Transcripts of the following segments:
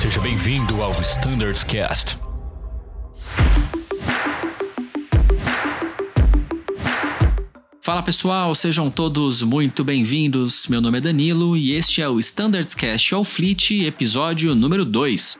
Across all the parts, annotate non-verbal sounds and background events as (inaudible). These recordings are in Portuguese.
Seja bem-vindo ao Standards Cast. Fala pessoal, sejam todos muito bem-vindos. Meu nome é Danilo e este é o Standards Cast All Fleet, episódio número 2.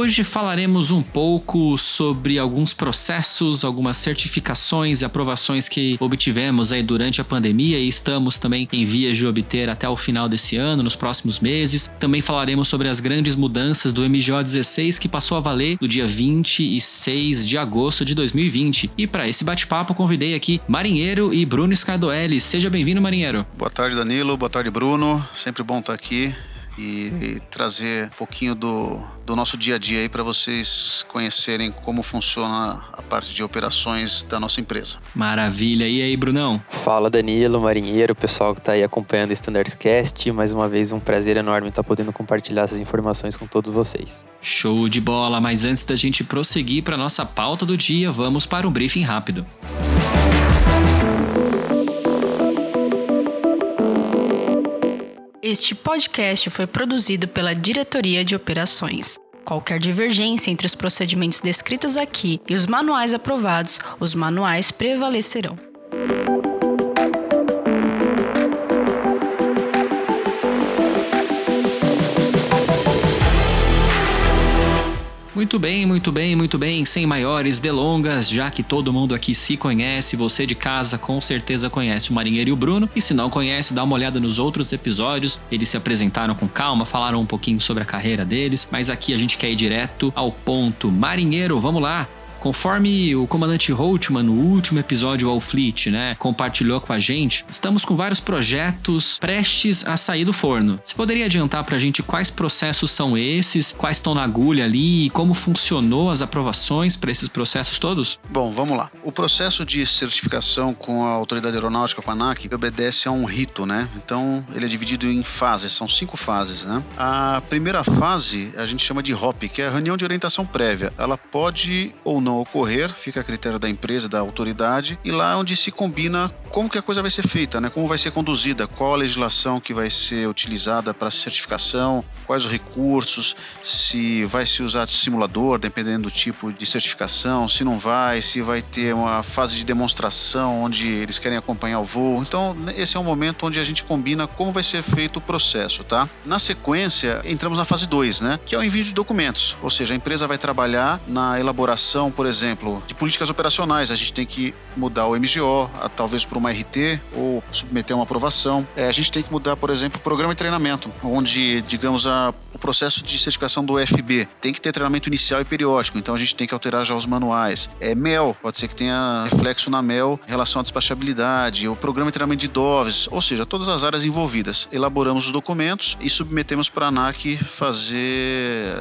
Hoje falaremos um pouco sobre alguns processos, algumas certificações e aprovações que obtivemos aí durante a pandemia e estamos também em vias de obter até o final desse ano, nos próximos meses. Também falaremos sobre as grandes mudanças do MGO 16 que passou a valer no dia 26 de agosto de 2020. E para esse bate-papo convidei aqui Marinheiro e Bruno Scardoelli. Seja bem-vindo, Marinheiro. Boa tarde, Danilo. Boa tarde, Bruno. Sempre bom estar aqui e trazer um pouquinho do, do nosso dia a dia aí para vocês conhecerem como funciona a parte de operações da nossa empresa. Maravilha. E aí, Brunão? Fala, Danilo, marinheiro, pessoal que está aí acompanhando o Standards Cast. Mais uma vez, um prazer enorme estar podendo compartilhar essas informações com todos vocês. Show de bola. Mas antes da gente prosseguir para nossa pauta do dia, vamos para um briefing rápido. Este podcast foi produzido pela Diretoria de Operações. Qualquer divergência entre os procedimentos descritos aqui e os manuais aprovados, os manuais prevalecerão. Muito bem, muito bem, muito bem. Sem maiores delongas, já que todo mundo aqui se conhece, você de casa com certeza conhece o Marinheiro e o Bruno. E se não conhece, dá uma olhada nos outros episódios. Eles se apresentaram com calma, falaram um pouquinho sobre a carreira deles, mas aqui a gente quer ir direto ao ponto. Marinheiro, vamos lá. Conforme o comandante Holtman, no último episódio ao Fleet, né, compartilhou com a gente, estamos com vários projetos prestes a sair do forno. Você poderia adiantar para a gente quais processos são esses, quais estão na agulha ali e como funcionou as aprovações para esses processos todos? Bom, vamos lá. O processo de certificação com a Autoridade Aeronáutica, com a ANAC, obedece a um rito, né? Então, ele é dividido em fases, são cinco fases, né? A primeira fase a gente chama de HOP, que é a reunião de orientação prévia. Ela pode ou não não ocorrer, fica a critério da empresa, da autoridade, e lá é onde se combina como que a coisa vai ser feita, né? Como vai ser conduzida, qual a legislação que vai ser utilizada para certificação, quais os recursos, se vai se usar simulador, dependendo do tipo de certificação, se não vai, se vai ter uma fase de demonstração onde eles querem acompanhar o voo. Então, esse é um momento onde a gente combina como vai ser feito o processo, tá? Na sequência, entramos na fase 2, né? Que é o envio de documentos, ou seja, a empresa vai trabalhar na elaboração por exemplo, de políticas operacionais. A gente tem que mudar o MGO, talvez para uma RT, ou submeter uma aprovação. É, a gente tem que mudar, por exemplo, o programa de treinamento, onde, digamos, a, o processo de certificação do FB tem que ter treinamento inicial e periódico, então a gente tem que alterar já os manuais. É, MEL, pode ser que tenha reflexo na MEL em relação à despachabilidade, o programa de treinamento de DOVs, ou seja, todas as áreas envolvidas. Elaboramos os documentos e submetemos para a ANAC fazer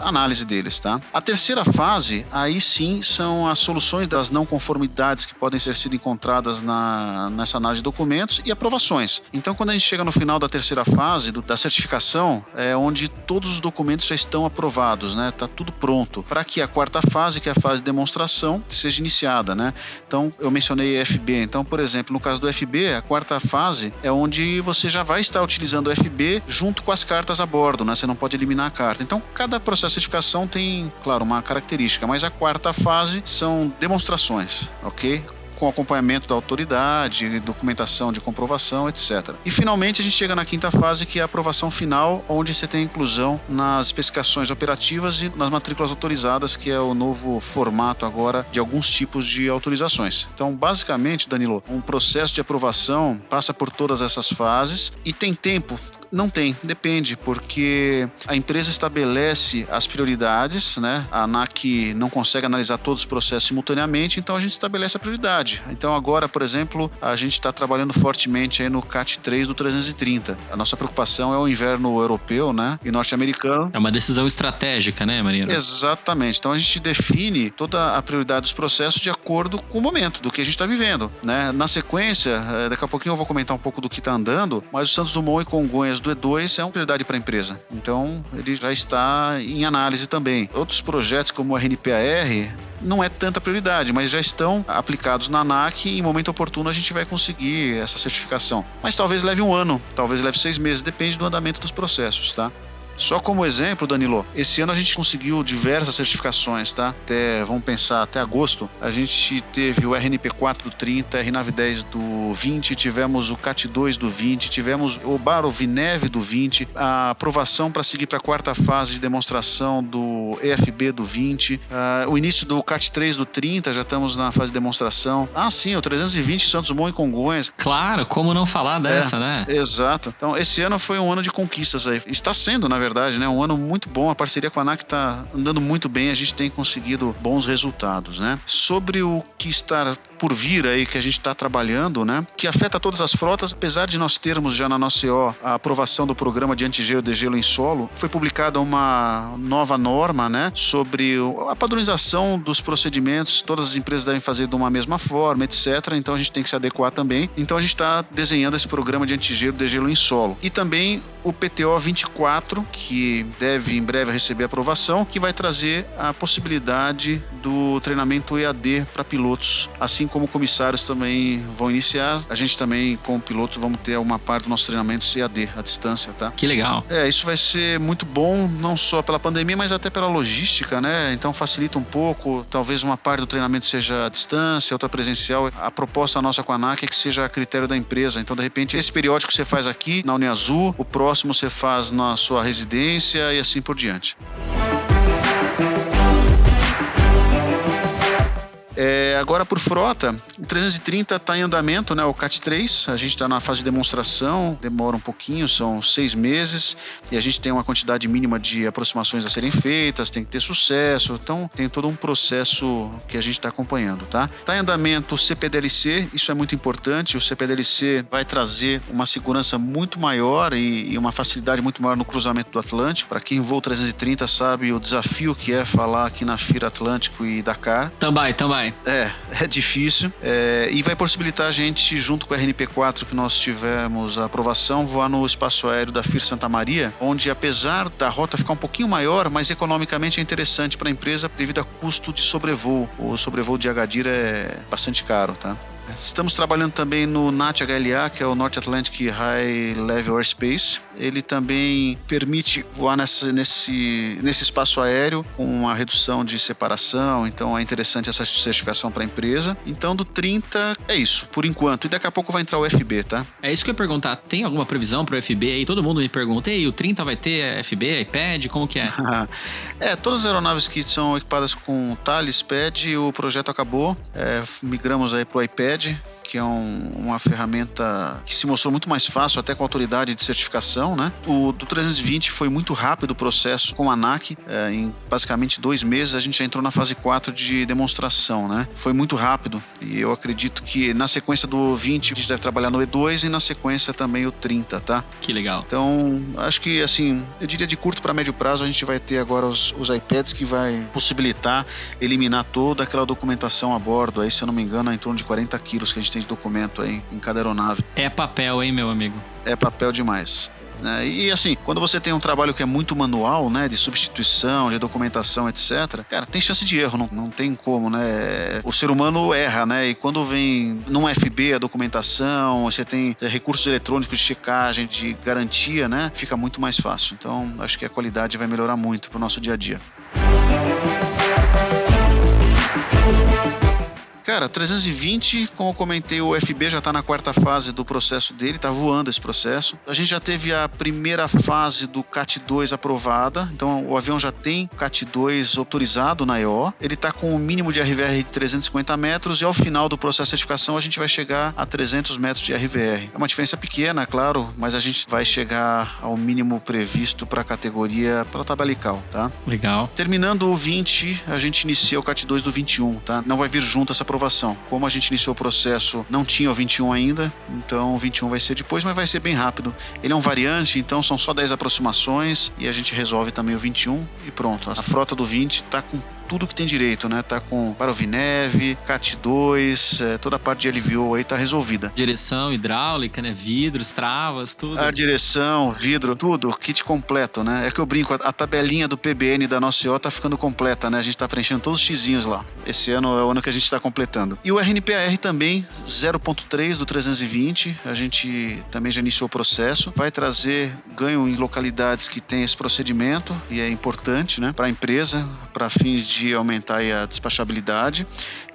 análise deles, tá? A terceira fase, aí sim, são as soluções das não conformidades que podem ser sido encontradas na, nessa análise de documentos e aprovações. Então, quando a gente chega no final da terceira fase do, da certificação, é onde todos os documentos já estão aprovados, né? Tá tudo pronto para que a quarta fase, que é a fase de demonstração, seja iniciada, né? Então, eu mencionei FB. Então, por exemplo, no caso do FB, a quarta fase é onde você já vai estar utilizando o FB junto com as cartas a bordo, né? Você não pode eliminar a carta. Então, cada processo a certificação tem, claro, uma característica, mas a quarta fase são demonstrações, ok? com acompanhamento da autoridade, documentação de comprovação, etc. E finalmente a gente chega na quinta fase, que é a aprovação final, onde você tem inclusão nas especificações operativas e nas matrículas autorizadas, que é o novo formato agora de alguns tipos de autorizações. Então, basicamente, Danilo, um processo de aprovação passa por todas essas fases e tem tempo não tem, depende, porque a empresa estabelece as prioridades, né? A ANAC não consegue analisar todos os processos simultaneamente, então a gente estabelece a prioridade. Então agora, por exemplo, a gente está trabalhando fortemente aí no CAT 3 do 330. A nossa preocupação é o inverno europeu, né? E norte-americano. É uma decisão estratégica, né, Marina? Exatamente. Então a gente define toda a prioridade dos processos de acordo com o momento, do que a gente está vivendo, né? Na sequência, eh, daqui a pouquinho eu vou comentar um pouco do que está andando, mas o Santos Dumont e Congonhas do E2 é uma prioridade para a empresa. Então, ele já está em análise também. Outros projetos, como o RNPAR, não é tanta prioridade, mas já estão aplicados na ANAC e em momento oportuno a gente vai conseguir essa certificação. Mas talvez leve um ano, talvez leve seis meses, depende do andamento dos processos, tá? Só como exemplo, Danilo, esse ano a gente conseguiu diversas certificações, tá? Até, vamos pensar, até agosto, a gente teve o RNP4 do 30, RNAV10 do 20, tivemos o CAT2 do 20, tivemos o Barovineve do 20, a aprovação para seguir para a quarta fase de demonstração do EFB do 20, uh, ah, o início do CAT3 do 30, já estamos na fase de demonstração. Ah, sim, o 320 Santos Dumont e Congonhas. Claro, como não falar dessa, é, né? Exato. Então, esse ano foi um ano de conquistas aí. Está sendo, na verdade né? Um ano muito bom, a parceria com a ANAC está andando muito bem, a gente tem conseguido bons resultados, né? Sobre o que está por vir aí, que a gente está trabalhando, né? Que afeta todas as frotas, apesar de nós termos já na nossa CO a aprovação do programa de antigelo de gelo em solo, foi publicada uma nova norma, né? Sobre a padronização dos procedimentos, todas as empresas devem fazer de uma mesma forma, etc. Então a gente tem que se adequar também. Então a gente está desenhando esse programa de antigelo de gelo em solo. E também o PTO 24, que deve em breve receber aprovação, que vai trazer a possibilidade do treinamento EAD para pilotos, assim como comissários também vão iniciar. A gente também, como pilotos, vamos ter uma parte do nosso treinamento EAD à distância, tá? Que legal. É, isso vai ser muito bom, não só pela pandemia, mas até pela logística, né? Então facilita um pouco. Talvez uma parte do treinamento seja à distância, outra presencial. A proposta nossa com a ANAC é que seja a critério da empresa. Então, de repente, esse periódico você faz aqui na Uniazul, o próximo você faz na sua residência e assim por diante. É, agora por frota, o 330 está em andamento, né? O CAT 3, a gente está na fase de demonstração, demora um pouquinho, são seis meses, e a gente tem uma quantidade mínima de aproximações a serem feitas, tem que ter sucesso, então tem todo um processo que a gente está acompanhando, tá? Está em andamento o CPDLC, isso é muito importante, o CPDLC vai trazer uma segurança muito maior e, e uma facilidade muito maior no cruzamento do Atlântico. Para quem voa 330 sabe o desafio que é falar aqui na Fira Atlântico e Dakar. Também, também. É, é difícil. É, e vai possibilitar a gente, junto com a RNP4 que nós tivemos a aprovação, voar no espaço aéreo da FIR Santa Maria, onde apesar da rota ficar um pouquinho maior, mas economicamente é interessante para a empresa devido a custo de sobrevoo. O sobrevoo de Agadir é bastante caro, tá? Estamos trabalhando também no NAT HLA, que é o North Atlantic High Level Airspace. Ele também permite voar nessa, nesse, nesse espaço aéreo com uma redução de separação, então é interessante essa certificação para a empresa. Então, do 30 é isso, por enquanto. E daqui a pouco vai entrar o FB, tá? É isso que eu ia perguntar. Tem alguma previsão para o FB aí? Todo mundo me pergunta, e o 30 vai ter FB, iPad? Como que é? (laughs) é, todas as aeronaves que são equipadas com Thales, PAD, o projeto acabou. É, migramos aí para o iPad que é um, uma ferramenta que se mostrou muito mais fácil até com a autoridade de certificação, né? O do 320 foi muito rápido o processo com a ANAC, é, em basicamente dois meses a gente já entrou na fase 4 de demonstração, né? Foi muito rápido e eu acredito que na sequência do 20 a gente deve trabalhar no E2 e na sequência também o 30, tá? Que legal. Então, acho que assim, eu diria de curto para médio prazo a gente vai ter agora os, os iPads que vai possibilitar eliminar toda aquela documentação a bordo, aí se eu não me engano, é em torno de 40 quilos que a gente tem de documento aí em cada aeronave. É papel, hein, meu amigo? É papel demais. Né? E assim, quando você tem um trabalho que é muito manual, né, de substituição, de documentação, etc., cara, tem chance de erro, não, não tem como, né? O ser humano erra, né? E quando vem num FB a documentação, você tem recursos eletrônicos de checagem, de garantia, né? Fica muito mais fácil. Então, acho que a qualidade vai melhorar muito para o nosso dia a dia. Cara, 320, como eu comentei, o FB já está na quarta fase do processo dele, está voando esse processo. A gente já teve a primeira fase do CAT 2 aprovada, então o avião já tem CAT 2 autorizado na EO. Ele está com o um mínimo de RVR de 350 metros e ao final do processo de certificação a gente vai chegar a 300 metros de RVR. É uma diferença pequena, claro, mas a gente vai chegar ao mínimo previsto para a categoria para tabelical, tá? Legal. Terminando o 20, a gente inicia o CAT 2 do 21, tá? Não vai vir junto essa aprovação aprovação. Como a gente iniciou o processo, não tinha o 21 ainda, então o 21 vai ser depois, mas vai ser bem rápido. Ele é um variante, então são só 10 aproximações e a gente resolve também o 21 e pronto. A frota do 20 está com tudo que tem direito, né? Tá com Parovineve, CAT 2, é, toda a parte de LVO aí tá resolvida. Direção hidráulica, né? Vidros, travas, tudo. A direção, vidro, tudo, kit completo, né? É que eu brinco, a, a tabelinha do PBN da nossa IO tá ficando completa, né? A gente tá preenchendo todos os xizinhos lá. Esse ano é o ano que a gente tá completando. E o RNPAR também, 0.3 do 320, a gente também já iniciou o processo. Vai trazer ganho em localidades que tem esse procedimento e é importante, né? Para a empresa, para fins de aumentar a despachabilidade.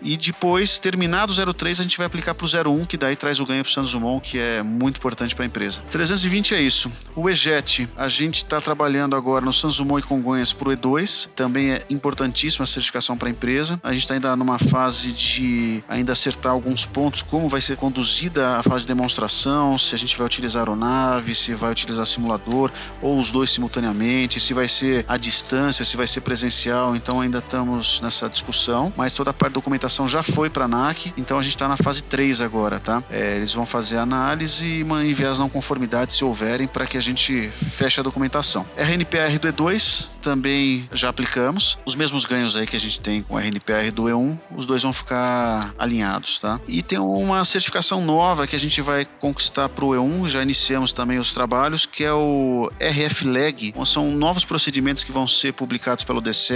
E depois, terminado o 03, a gente vai aplicar para o 01, que daí traz o ganho para o Santos Dumont, que é muito importante para a empresa. 320 é isso. O EJET, a gente está trabalhando agora no Santos Dumont e Congonhas para o E2, também é importantíssima a certificação para a empresa. A gente está ainda numa fase de ainda acertar alguns pontos, como vai ser conduzida a fase de demonstração, se a gente vai utilizar aeronave, se vai utilizar simulador, ou os dois simultaneamente, se vai ser à distância, se vai ser presencial. Então ainda estamos nessa discussão, mas toda a parte de documentação já foi para a ANAC, então a gente está na fase 3 agora, tá? É, eles vão fazer a análise e enviar as não conformidades se houverem para que a gente feche a documentação. RNPR do E2 também já aplicamos. Os mesmos ganhos aí que a gente tem com o RNPR do E1, os dois vão ficar alinhados, tá? E tem uma certificação nova que a gente vai conquistar para o E1, já iniciamos também os trabalhos, que é o RF Leg. São novos procedimentos que vão ser publicados pelo DCE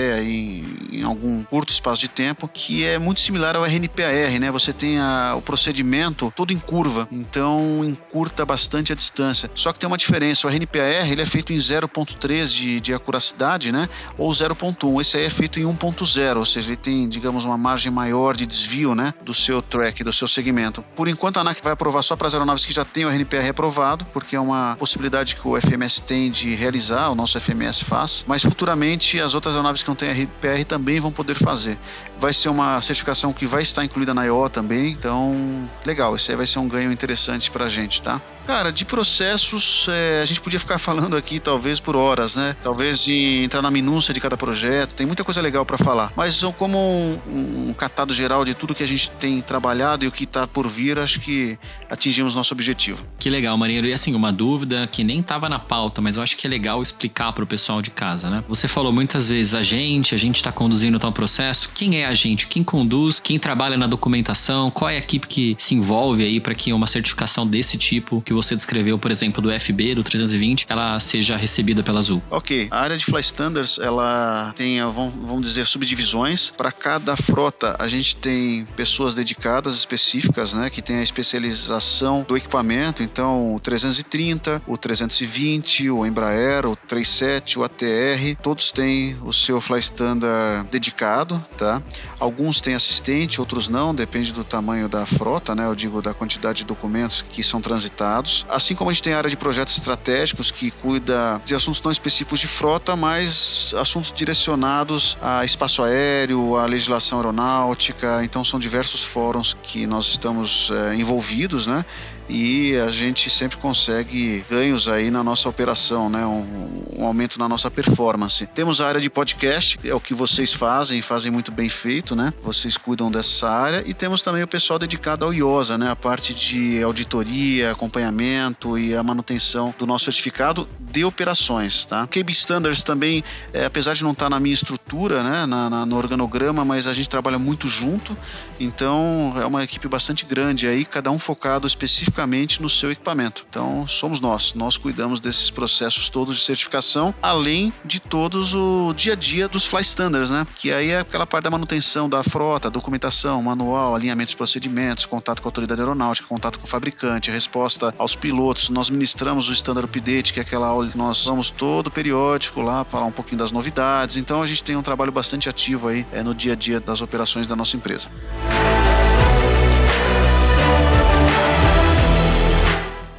em, algum curto espaço de tempo, que é muito similar ao RNPAR, né? Você tem a, o procedimento todo em curva, então encurta bastante a distância. Só que tem uma diferença, o RNPAR ele é feito em 0.3 de, de acuracidade, né? Ou 0.1. Esse aí é feito em 1.0, ou seja, ele tem, digamos, uma margem maior de desvio, né? Do seu track, do seu segmento. Por enquanto a ANAC vai aprovar só para as aeronaves que já têm o RNPAR aprovado, porque é uma possibilidade que o FMS tem de realizar, o nosso FMS faz, mas futuramente as outras aeronaves que não têm RNPR também vão poder fazer. Vai ser uma certificação que vai estar incluída na IO também. Então, legal, isso aí vai ser um ganho interessante para a gente, tá? Cara, de processos, é, a gente podia ficar falando aqui talvez por horas, né? Talvez de entrar na minúcia de cada projeto, tem muita coisa legal para falar. Mas como um, um, catado geral de tudo que a gente tem trabalhado e o que está por vir, acho que atingimos nosso objetivo. Que legal, Marinheiro. E assim, uma dúvida que nem estava na pauta, mas eu acho que é legal explicar para o pessoal de casa, né? Você falou muitas vezes a gente, a gente está conduzindo tal processo. Quem é a gente? Quem conduz? Quem trabalha na documentação? Qual é a equipe que se envolve aí para que uma certificação desse tipo que você descreveu, por exemplo, do FB, do 320, ela seja recebida pela Azul? Ok. A área de Fly Standards, ela tem, vamos dizer, subdivisões. Para cada frota, a gente tem pessoas dedicadas, específicas, né, que tem a especialização do equipamento. Então, o 330, o 320, o Embraer, o 37, o ATR, todos têm o seu Fly Standard dedicado, tá? Alguns têm assistente, outros não, depende do tamanho da frota, né? Eu digo da quantidade de documentos que são transitados Assim como a gente tem a área de projetos estratégicos que cuida de assuntos não específicos de frota, mas assuntos direcionados a espaço aéreo, a legislação aeronáutica. Então são diversos fóruns que nós estamos é, envolvidos, né? E a gente sempre consegue ganhos aí na nossa operação, né? Um, um, aumento na nossa performance. Temos a área de podcast, é o que vocês fazem, fazem muito bem feito, né? Vocês cuidam dessa área e temos também o pessoal dedicado ao IOSA, né? A parte de auditoria, acompanhamento e a manutenção do nosso certificado de operações, tá? KB Standards também, é, apesar de não estar na minha estrutura, né? Na, na, no organograma, mas a gente trabalha muito junto, então é uma equipe bastante grande aí, cada um focado especificamente especificamente no seu equipamento. Então, somos nós, nós cuidamos desses processos todos de certificação, além de todos o dia a dia dos fly standards, né? Que aí é aquela parte da manutenção da frota, documentação, manual, alinhamento dos procedimentos, contato com a autoridade aeronáutica, contato com o fabricante, resposta aos pilotos. Nós ministramos o standard update, que é aquela aula que nós vamos todo periódico lá falar um pouquinho das novidades. Então, a gente tem um trabalho bastante ativo aí é, no dia a dia das operações da nossa empresa.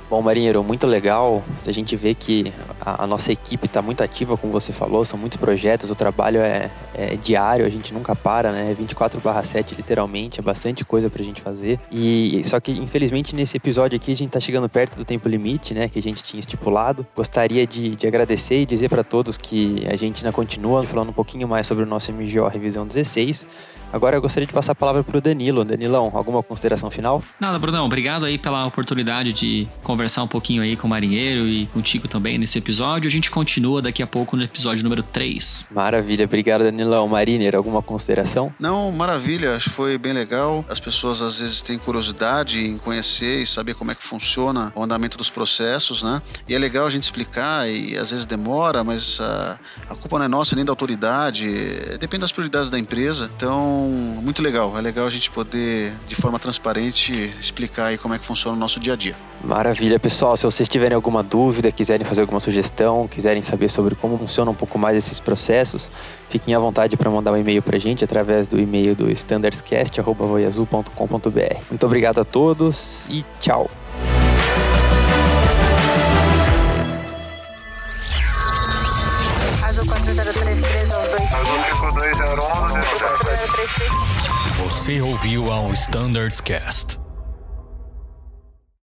Bom, Marinheiro, muito legal. A gente vê que a, nossa equipe está muito ativa, como você falou, são muitos projetos, o trabalho é, é diário, a gente nunca para, né? 24 7 literalmente, é bastante coisa para a gente fazer. E só que, infelizmente, nesse episódio aqui, a gente está chegando perto do tempo limite, né? Que a gente tinha estipulado. Gostaria de, de agradecer e dizer para todos que a gente ainda continua falando um pouquinho mais sobre o nosso MGO Revisão 16. Agora eu gostaria de passar a palavra para o Danilo. Danilão, alguma consideração final? Nada, Brunão. Obrigado aí pela oportunidade de conversar um pouquinho aí com o marinheiro e contigo também nesse episódio. A gente continua daqui a pouco no episódio número 3. Maravilha, obrigado Danilão. Mariner, alguma consideração? Não, maravilha, acho que foi bem legal. As pessoas às vezes têm curiosidade em conhecer e saber como é que funciona o andamento dos processos, né? E é legal a gente explicar e às vezes demora, mas a, a culpa não é nossa nem da autoridade, depende das prioridades da empresa. Então, muito legal, é legal a gente poder de forma transparente explicar aí como é que funciona o nosso dia a dia. Maravilha, pessoal. Se vocês tiverem alguma dúvida, quiserem fazer alguma sugestão, quiserem saber sobre como funciona um pouco mais esses processos, fiquem à vontade para mandar um e-mail para a gente através do e-mail do standardscast.voiazul.com.br. Muito obrigado a todos e tchau. Você ouviu ao Standards Cast.